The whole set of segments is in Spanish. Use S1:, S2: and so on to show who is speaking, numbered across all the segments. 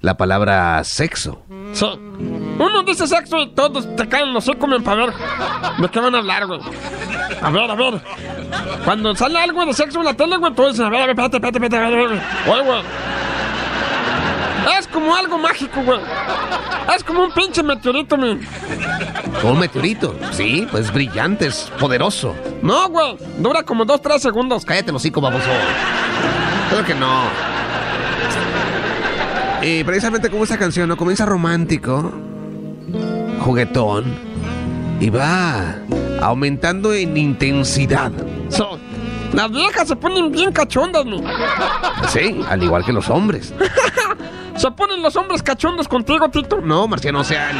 S1: La palabra sexo.
S2: Sí. Uno dice sexo y todos te caen los ojos para ver de qué van a hablar, güey. A ver, a ver. Cuando sale algo de sexo en la tele, güey, todos dicen, a ver, a ver, espérate, espérate, espérate, a ver. Oye, güey. Es como algo mágico, güey. Es como un pinche meteorito, mi.
S1: Un meteorito. Sí, pues brillante, es poderoso.
S2: No, güey. Dura como dos, tres segundos.
S1: Cállate los hocico, baboso. Creo que no. Y precisamente como esta canción, ¿no? Comienza romántico, juguetón, y va aumentando en intensidad.
S2: So, las viejas se ponen bien cachondas, mi.
S1: Sí, al igual que los hombres.
S2: ¿Se ponen los hombres cachondos contigo, Tito?
S1: No, Marciano, o sea,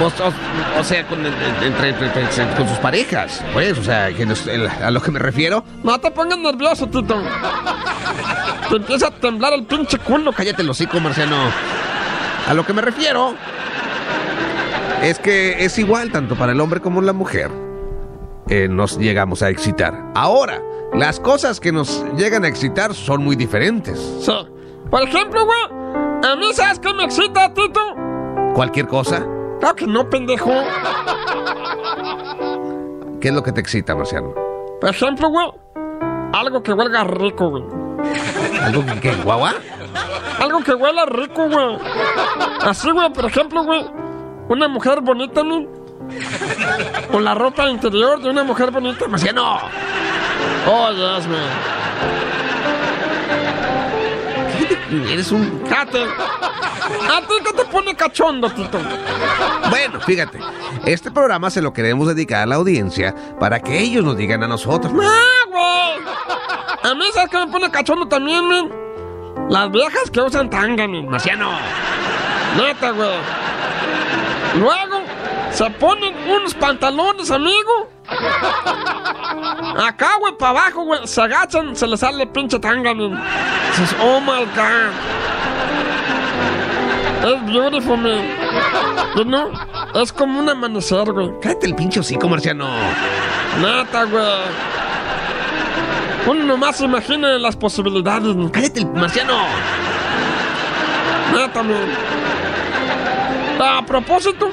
S1: vos- o, o sea, con, el- entre, entre- entre- con sus parejas. Pues, o sea, que el- a lo que me refiero,
S2: No te pongas nervioso, Tito. Te empieza a temblar el pinche culo.
S1: cállate el hocico, Marciano. A lo que me refiero es que es igual tanto para el hombre como la mujer. Eh, nos llegamos a excitar. Ahora, las cosas que nos llegan a excitar son muy diferentes.
S2: Sí. Por ejemplo, güey, a mí, ¿sabes qué me excita, Tito?
S1: Cualquier cosa,
S2: Claro que no, pendejo.
S1: ¿qué es lo que te excita, Marciano?
S2: Por ejemplo, güey, algo que huelga rico, güey.
S1: ¿Algo que, que guagua?
S2: Algo que huela rico, güey. Así, güey, por ejemplo, güey, una mujer bonita, ¿no? Con la ropa interior de una mujer bonita.
S1: Marciano,
S2: Oh, yes, man.
S1: eres un
S2: Cállate. ¿A ti qué te pone cachondo, Tito?
S1: Bueno, fíjate, este programa se lo queremos dedicar a la audiencia para que ellos nos digan a nosotros.
S2: ¡Ah, güey! A mí, ¿sabes qué me pone cachondo también, man? Las viejas que usan tanga, man.
S1: Marciano,
S2: Neta, güey. Luego, se ponen unos pantalones, amigo. Acá, güey, para abajo, güey. Se agachan, se les sale pinche tanga. Dices, oh my god. Es beautiful, man. You know? Es como un amanecer, güey.
S1: cállate el pinche hocico, Marciano.
S2: Neta, güey. Uno nomás imagina las posibilidades.
S1: Cállate el marciano.
S2: Neta, man. A propósito,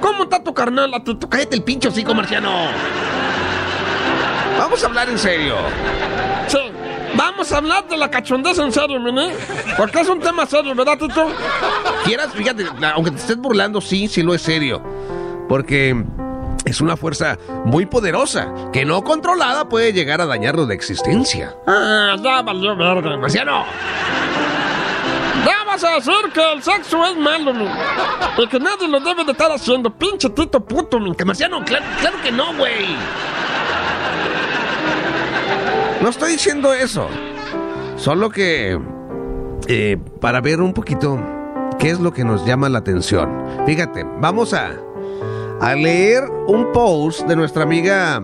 S2: ¿cómo está tu carnal?
S1: Cállate el pinche hocico, Marciano. Vamos a hablar en serio.
S2: Sí, vamos a hablar de la cachondez en serio, mene. Porque es un tema serio, ¿verdad, Tito?
S1: Quieras, fíjate, aunque te estés burlando, sí, sí lo es serio. Porque es una fuerza muy poderosa que no controlada puede llegar a dañarnos de existencia.
S2: Ah, ya valió verga.
S1: Marciano,
S2: Ya vas a decir que el sexo es malo, mi. Y que nadie lo debe de estar haciendo. Pinche Tito puto, mi.
S1: que Marciano, claro, claro que no, güey. No estoy diciendo eso. Solo que eh, para ver un poquito qué es lo que nos llama la atención. Fíjate, vamos a, a leer un post de nuestra amiga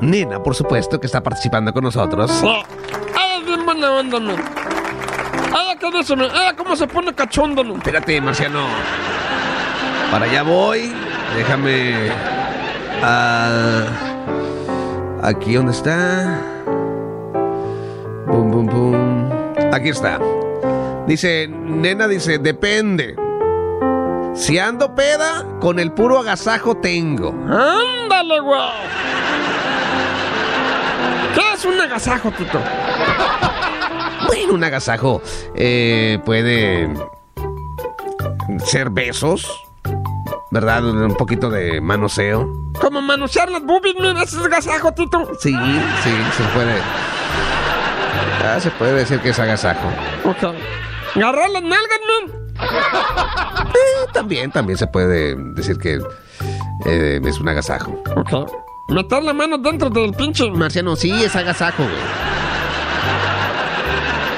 S1: Nena, por supuesto, que está participando con nosotros.
S2: Sí. Ella es bien buena onda, mi. Ella, ¿qué dice, mi? Ella, ¿cómo se pone cachondo, mi?
S1: Espérate, Marciano. Para allá voy. Déjame. ah, aquí donde está. Bum, bum, bum. Aquí está. Dice, nena, dice, depende. Si ando peda, con el puro agasajo tengo.
S2: ¡Ándale, güey! ¿Qué es un agasajo, Tito?
S1: Bueno, un agasajo eh, puede ser besos, ¿verdad? Un poquito de manoseo.
S2: Como manosear las boobies, mira, ese es agasajo, Tito.
S1: Sí, sí, se puede. Ah, se puede decir que es agasajo.
S2: Ok. Agarrar las nalgas, man.
S1: Eh, también, también se puede decir que eh, es un agasajo.
S2: Ok. Meter la mano dentro del pinche.
S1: Marciano, sí, es agasajo, güey.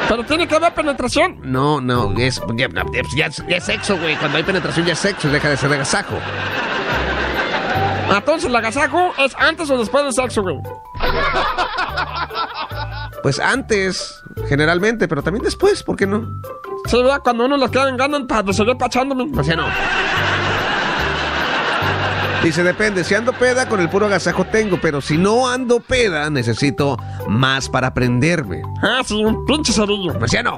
S2: Pero tiene que haber penetración.
S1: No, no, es, ya, ya- ya es sexo, güey. Cuando hay penetración ya es sexo, deja de ser agasajo.
S2: Entonces, el agasajo es antes o después del sexo, güey.
S1: Pues antes, generalmente, pero también después, ¿por qué no?
S2: Sí, ¿verdad? Cuando uno le quedan ganas para seguir pachándome.
S1: Marciano. Dice, depende, si ando peda, con el puro agasajo tengo, pero si no ando peda, necesito más para prenderme.
S2: Ah, sí, un pinche cerillo.
S1: Marciano.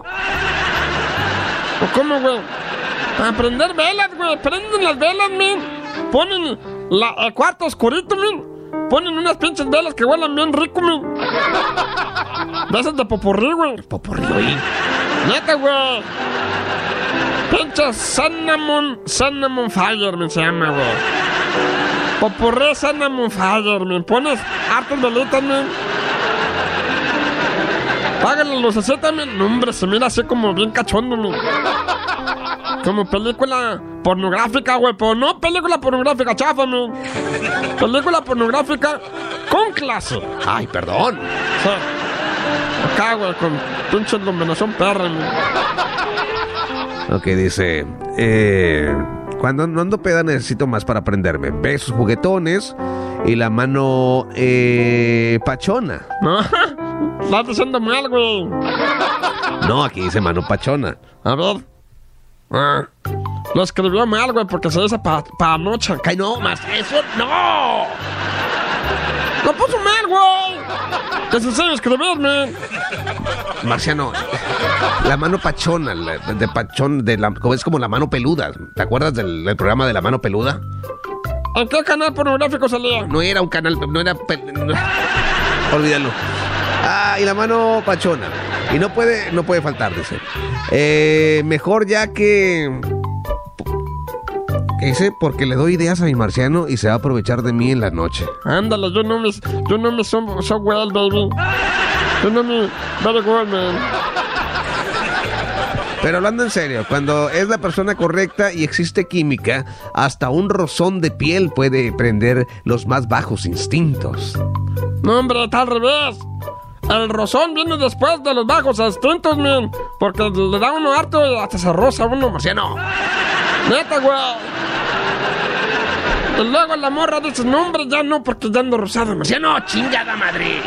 S2: ¿O cómo, güey? Para prender velas, güey. Prenden las velas, men. Ponen la- el cuarto oscurito, men. Ponen unas pinches velas que huelan bien rico, men. De esas de popurrí, güey.
S1: Popurrí, oí.
S2: Neta, güey. Pinches Cinnamon, Cinnamon Fire, men, se llama, güey. Popurrí Cinnamon Fire, men. Pones hartas velitas, men. Págale los 60, men. No, hombre, se mira así como bien cachondo, men. Como película pornográfica, güey. Pero no película pornográfica, chafa. Película pornográfica con clase.
S1: Ay, perdón.
S2: O sea, acá, güey, con pinche iluminación perra.
S1: Ok, dice, eh, cuando no ando peda necesito más para prenderme. Besos juguetones y la mano eh, pachona.
S2: No, estás diciendo mal, güey.
S1: No, aquí dice mano pachona.
S2: A ver. Ah, lo escribió mal, güey, porque se dice para pa anoche.
S1: Ay, no, más eso, no.
S2: Lo puso mal, güey. Que se enseña a escribir, men.
S1: Marciano, la mano pachona, la- de pachón, de la, es como la mano peluda. ¿Te acuerdas del, del programa de la mano peluda?
S2: ¿En qué canal pornográfico salía?
S1: No era un canal, no era... pe- no- olvídalo. Ah, y la mano pachona. Y no puede, no puede faltar, dice. Eh, mejor ya que... ¿Qué dice? Porque le doy ideas a mi marciano y se va a aprovechar de mí en la noche.
S2: Ándale, yo no me, yo no me so, so well, baby. Yo no me, very man.
S1: Pero hablando en serio, cuando es la persona correcta y existe química, hasta un rozón de piel puede prender los más bajos instintos.
S2: No, hombre, está al revés. El rozón viene después de los bajos instintos, man. Porque le da uno harto hasta se roza uno, marciano. Neta, güey. Y luego la morra dice, no, hombre, ya no, porque ya ando rosado, marciano. chingada madre.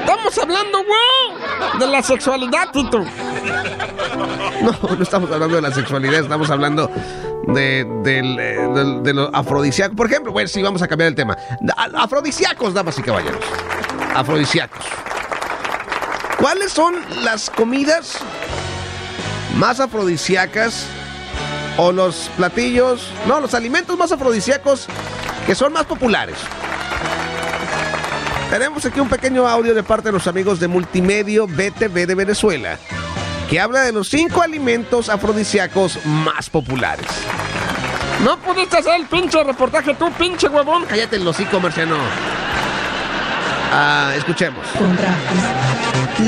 S2: Estamos hablando, güey, de la sexualidad, Tito.
S1: No, no estamos hablando de la sexualidad, estamos hablando de, eh, de lo afrodisíaco. Por ejemplo, bueno, sí, vamos a cambiar el tema. Afrodisíacos, damas y caballeros. Afrodisíacos. ¿Cuáles son las comidas más afrodisíacas o los platillos, no, los alimentos más afrodisíacos que son más populares? Tenemos aquí un pequeño audio de parte de los amigos de Multimedio BTV de Venezuela que habla de los cinco alimentos afrodisíacos más populares.
S2: No pudiste hacer el pinche reportaje tú, pinche huevón.
S1: Cállate el hocico, Marciano. Ah, escuchemos.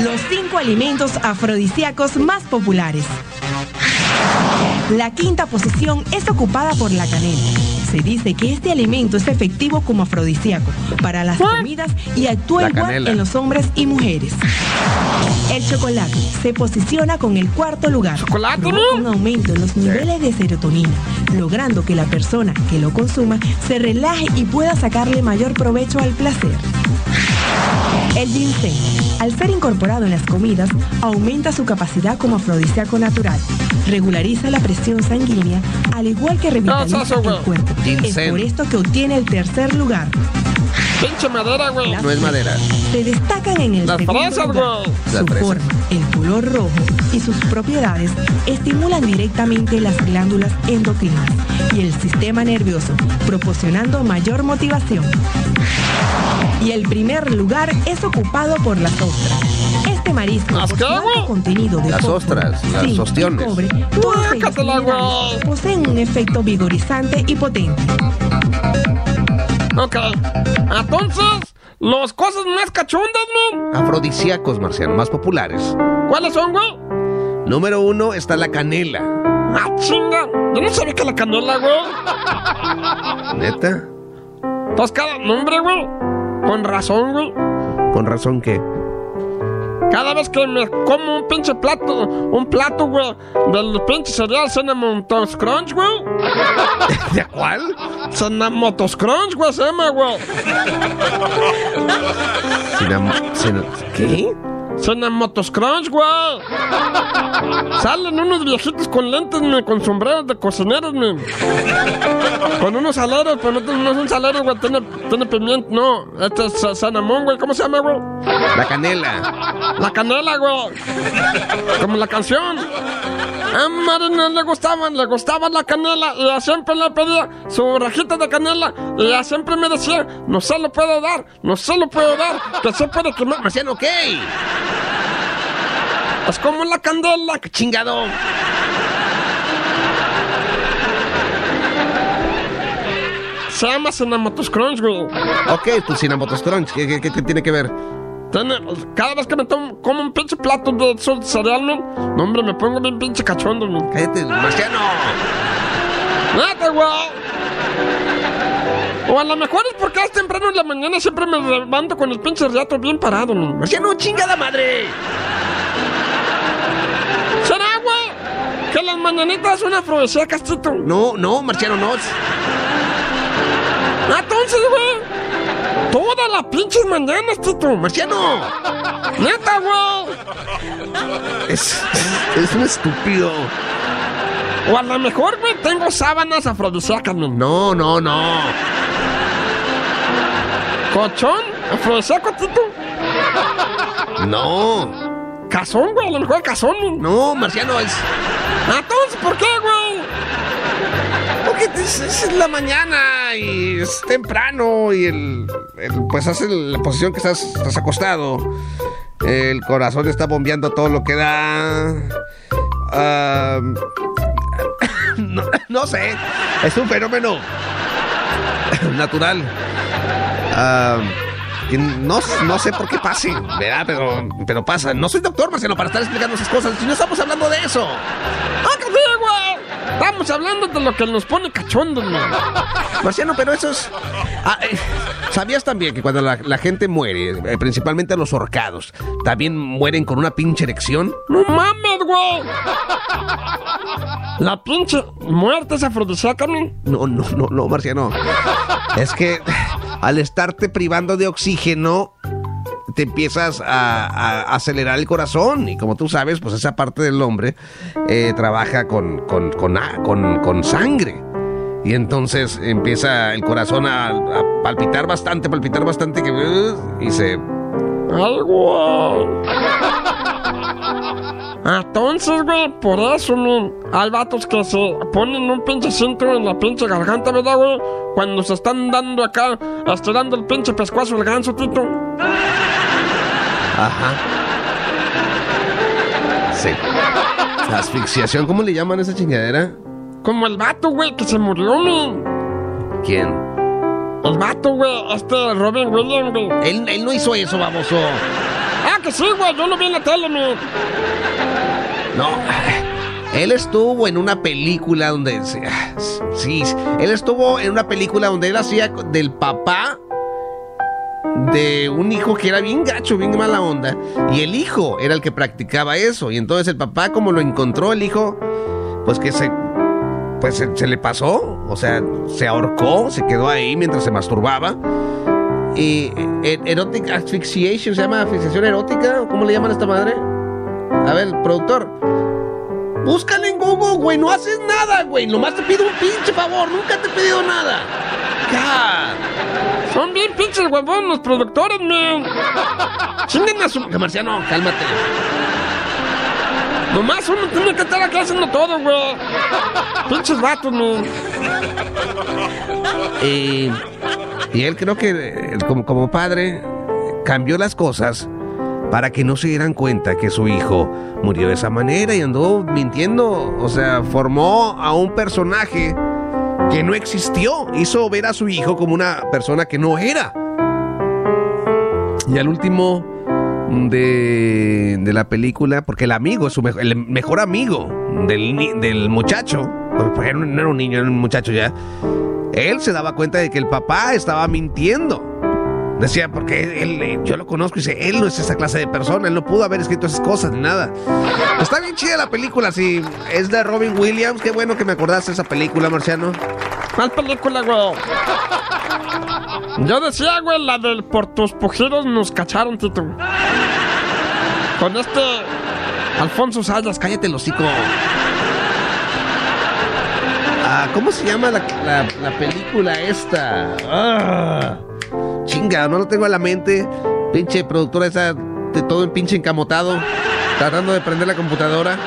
S3: Los cinco alimentos afrodisíacos más populares. La quinta posición es ocupada por la canela. Se dice que este alimento es efectivo como afrodisíaco para las comidas y actúa igual en los hombres y mujeres. El chocolate se posiciona con el cuarto lugar.
S2: ¿Chocolate,
S3: un aumento en los niveles de serotonina, logrando que la persona que lo consuma se relaje y pueda sacarle mayor provecho al placer. El ginseng, al ser incorporado en las comidas, aumenta su capacidad como afrodisíaco natural, regulariza la presión sanguínea, al igual que revitaliza
S2: güey.
S3: el cuerpo. Es por esto que obtiene el tercer lugar.
S2: Pinche madera, güey.
S1: No es madera.
S3: Se destacan en el
S2: Las
S3: lugar. Su forma, el color rojo y sus propiedades estimulan directamente las glándulas endocrinas y el sistema nervioso, proporcionando mayor motivación. Y el primer lugar es ocupado por las ostras. Este marisco,
S2: ¿Las
S3: por su contenido de
S1: Las
S3: fósforo,
S1: ostras, las
S3: zinc
S1: ostiones.
S3: cobre, poseen un efecto vigorizante y potente.
S2: Ok. Entonces, los cosas más cachondas, man.
S1: Afrodisíacos, Marciano, más populares.
S2: ¿Cuáles son, güey?
S1: Número uno está la canela.
S2: Ah, chinga. Yo no sabía que la canela, güey.
S1: ¿Neta?
S2: Pues cada nombre, güey. Con razón, güey.
S1: Con razón que...
S2: Cada vez que me como un pinche plato, un plato, güey, del pinche cereal Cinnamon Toast Crunch, güey.
S1: ¿De cuál?
S2: Cinnamon Toast Crunch, güey, se llama, güey.
S1: Cinam- ¿Qué?
S2: Cinnamon Toast Crunch, güey. Salen unos viejitos con lentes, me, con sombreros de cocineros, me. Con unos saleros, pero no, no son saleros, güey, tiene, tiene pimiento, no. Este es sa- cinnamon, güey, ¿cómo se llama, güey?
S1: La canela.
S2: La canela, güey. Como la canción. A Marina le gustaban, le gustaba la canela y ella siempre le pedía su rajita de canela y ella siempre me decía, no se lo puedo dar, no se lo puedo dar, que se puede quemar.
S1: Marciano, ¿qué?
S2: Es como la candela.
S1: ¡Qué chingado!
S2: Se llama Cinnamon Crunch, güey.
S1: Ok, tu Cinamotos Crunch, ¿qué, qué, qué- qué tiene que ver?
S2: Cada vez que me tomo como un pinche plato de cereal, man, no, hombre, me pongo bien pinche cachondo, man.
S1: Cállate, Marciano.
S2: ¡Neta, güey! O a lo mejor es porque es temprano en la mañana siempre me levanto con el pinche riato bien parado, man.
S1: Marciano, chingada madre.
S2: Que las mañanitas son afrodisíacas, Tito.
S1: No, no, Marciano, no.
S2: Ah, Entonces, güey. Todas las pinches mañanas, Tito.
S1: Marciano.
S2: ¡Neta, güey!
S1: Es, es un estúpido.
S2: O a lo mejor, güey, tengo sábanas afrodisíacas, man.
S1: No, no, no.
S2: ¿Cochón? ¿Afrodisíaco, Tito?
S1: No.
S2: ¿Cazón, güey? A lo mejor cazón.
S1: No, Marciano, es.
S2: Entonces, ¿por qué, güey?
S1: Porque es, la mañana y es temprano y el, el- pues hace la posición que estás, estás acostado. El corazón está bombeando todo lo que da. No, no sé. Es un fenómeno natural. Ah, que no, no sé por qué pase, ¿verdad? Pero, pero pasa. No soy doctor, Marcelo, para estar explicando esas cosas. Si no estamos hablando de eso.
S2: ¡Ah, que sí, güey! Estamos hablando de lo que nos pone cachondos, man.
S1: Marciano, pero eso es... Ah, eh, ¿Sabías también que cuando la, la gente muere, eh, principalmente los horcados, también mueren con una pinche erección?
S2: ¡No mames, güey! La pinche muerte es afrodisíaca.
S1: No, no, no, no, Marciano. Es que al estarte privando de oxígeno, te empiezas a, acelerar el corazón. Y como tú sabes, pues esa parte del hombre eh, trabaja con, con, con, con- sangre. Y entonces empieza el corazón a, a palpitar bastante, palpitar bastante, uh, y se
S2: ¡Ay, güey! Entonces, güey, por eso, man, hay vatos que se ponen un pinche cinto en la pinche garganta, ¿verdad, güey? Cuando se están dando acá, estirando el pinche pescuazo el ganso, Tito.
S1: Ajá. Sí. Asfixiación, ¿cómo le llaman a esa chingadera?
S2: Como el vato, güey, que se murió, man.
S1: ¿Quién?
S2: El vato, güey, este Robin Williams, güey.
S1: Él, él no hizo eso, baboso.
S2: Ah, que sí, güey, yo lo vi en la tele, man.
S1: No. Él estuvo en una película donde. Sí, él estuvo en una película donde él hacía del papá de un hijo que era bien gacho, bien mala onda. Y el hijo era el que practicaba eso. Y entonces el papá, como lo encontró, el hijo, pues que se. Pues se, le pasó. O sea, se ahorcó, se quedó ahí mientras se masturbaba. Y eh, erotic asphyxiation, ¿se llama asfixiación erótica? ¿Cómo le llaman a esta madre? A ver, productor. Búscale en Google, güey. No haces nada, güey. Nomás te pido un pinche favor. Nunca te he pedido nada. Ya.
S2: Son bien pinches huevón los productores, man. Chinguen a su...
S1: Marciano, cálmate.
S2: Nomás uno tiene que estar aquí haciendo todo, güey. Pinches vatos, man.
S1: Y, y él creo que eh, como, como padre cambió las cosas para que no se dieran cuenta que su hijo murió de esa manera y andó mintiendo. O sea, formó a un personaje que no existió. Hizo ver a su hijo como una persona que no era. Y al último de, de la película, porque el amigo es su mejor, el mejor amigo del, del muchacho, porque no era un niño, era un muchacho ya. Él se daba cuenta de que el papá estaba mintiendo. Decía, porque él, eh, yo lo conozco y dice, él no es esa clase de persona, él no pudo haber escrito esas cosas ni nada. Está bien chida la película, sí. Es de Robin Williams, qué bueno que me acordaste de esa película, Marciano.
S2: ¿Cuál película, güey? Yo decía, güey, la del Por tus pujidos nos cacharon, Tito. Con este
S1: Alfonso Sayas, cállate el hocico. Ah, ¿Cómo se llama la, la, película esta? Ah, chinga, no lo tengo a la mente. Pinche productora esa de todo el pinche encamotado. Tratando de prender la computadora.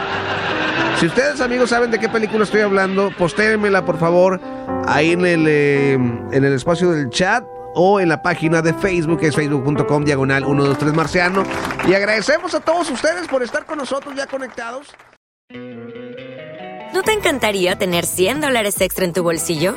S1: Si ustedes, amigos, saben de qué película estoy hablando, postéenmela, por favor, ahí en el, eh, en el espacio del chat o en la página de Facebook, que es facebook.com diagonal 123 marciano. Y agradecemos a todos ustedes por estar con nosotros ya conectados.
S4: ¿No te encantaría tener 100 dólares extra en tu bolsillo?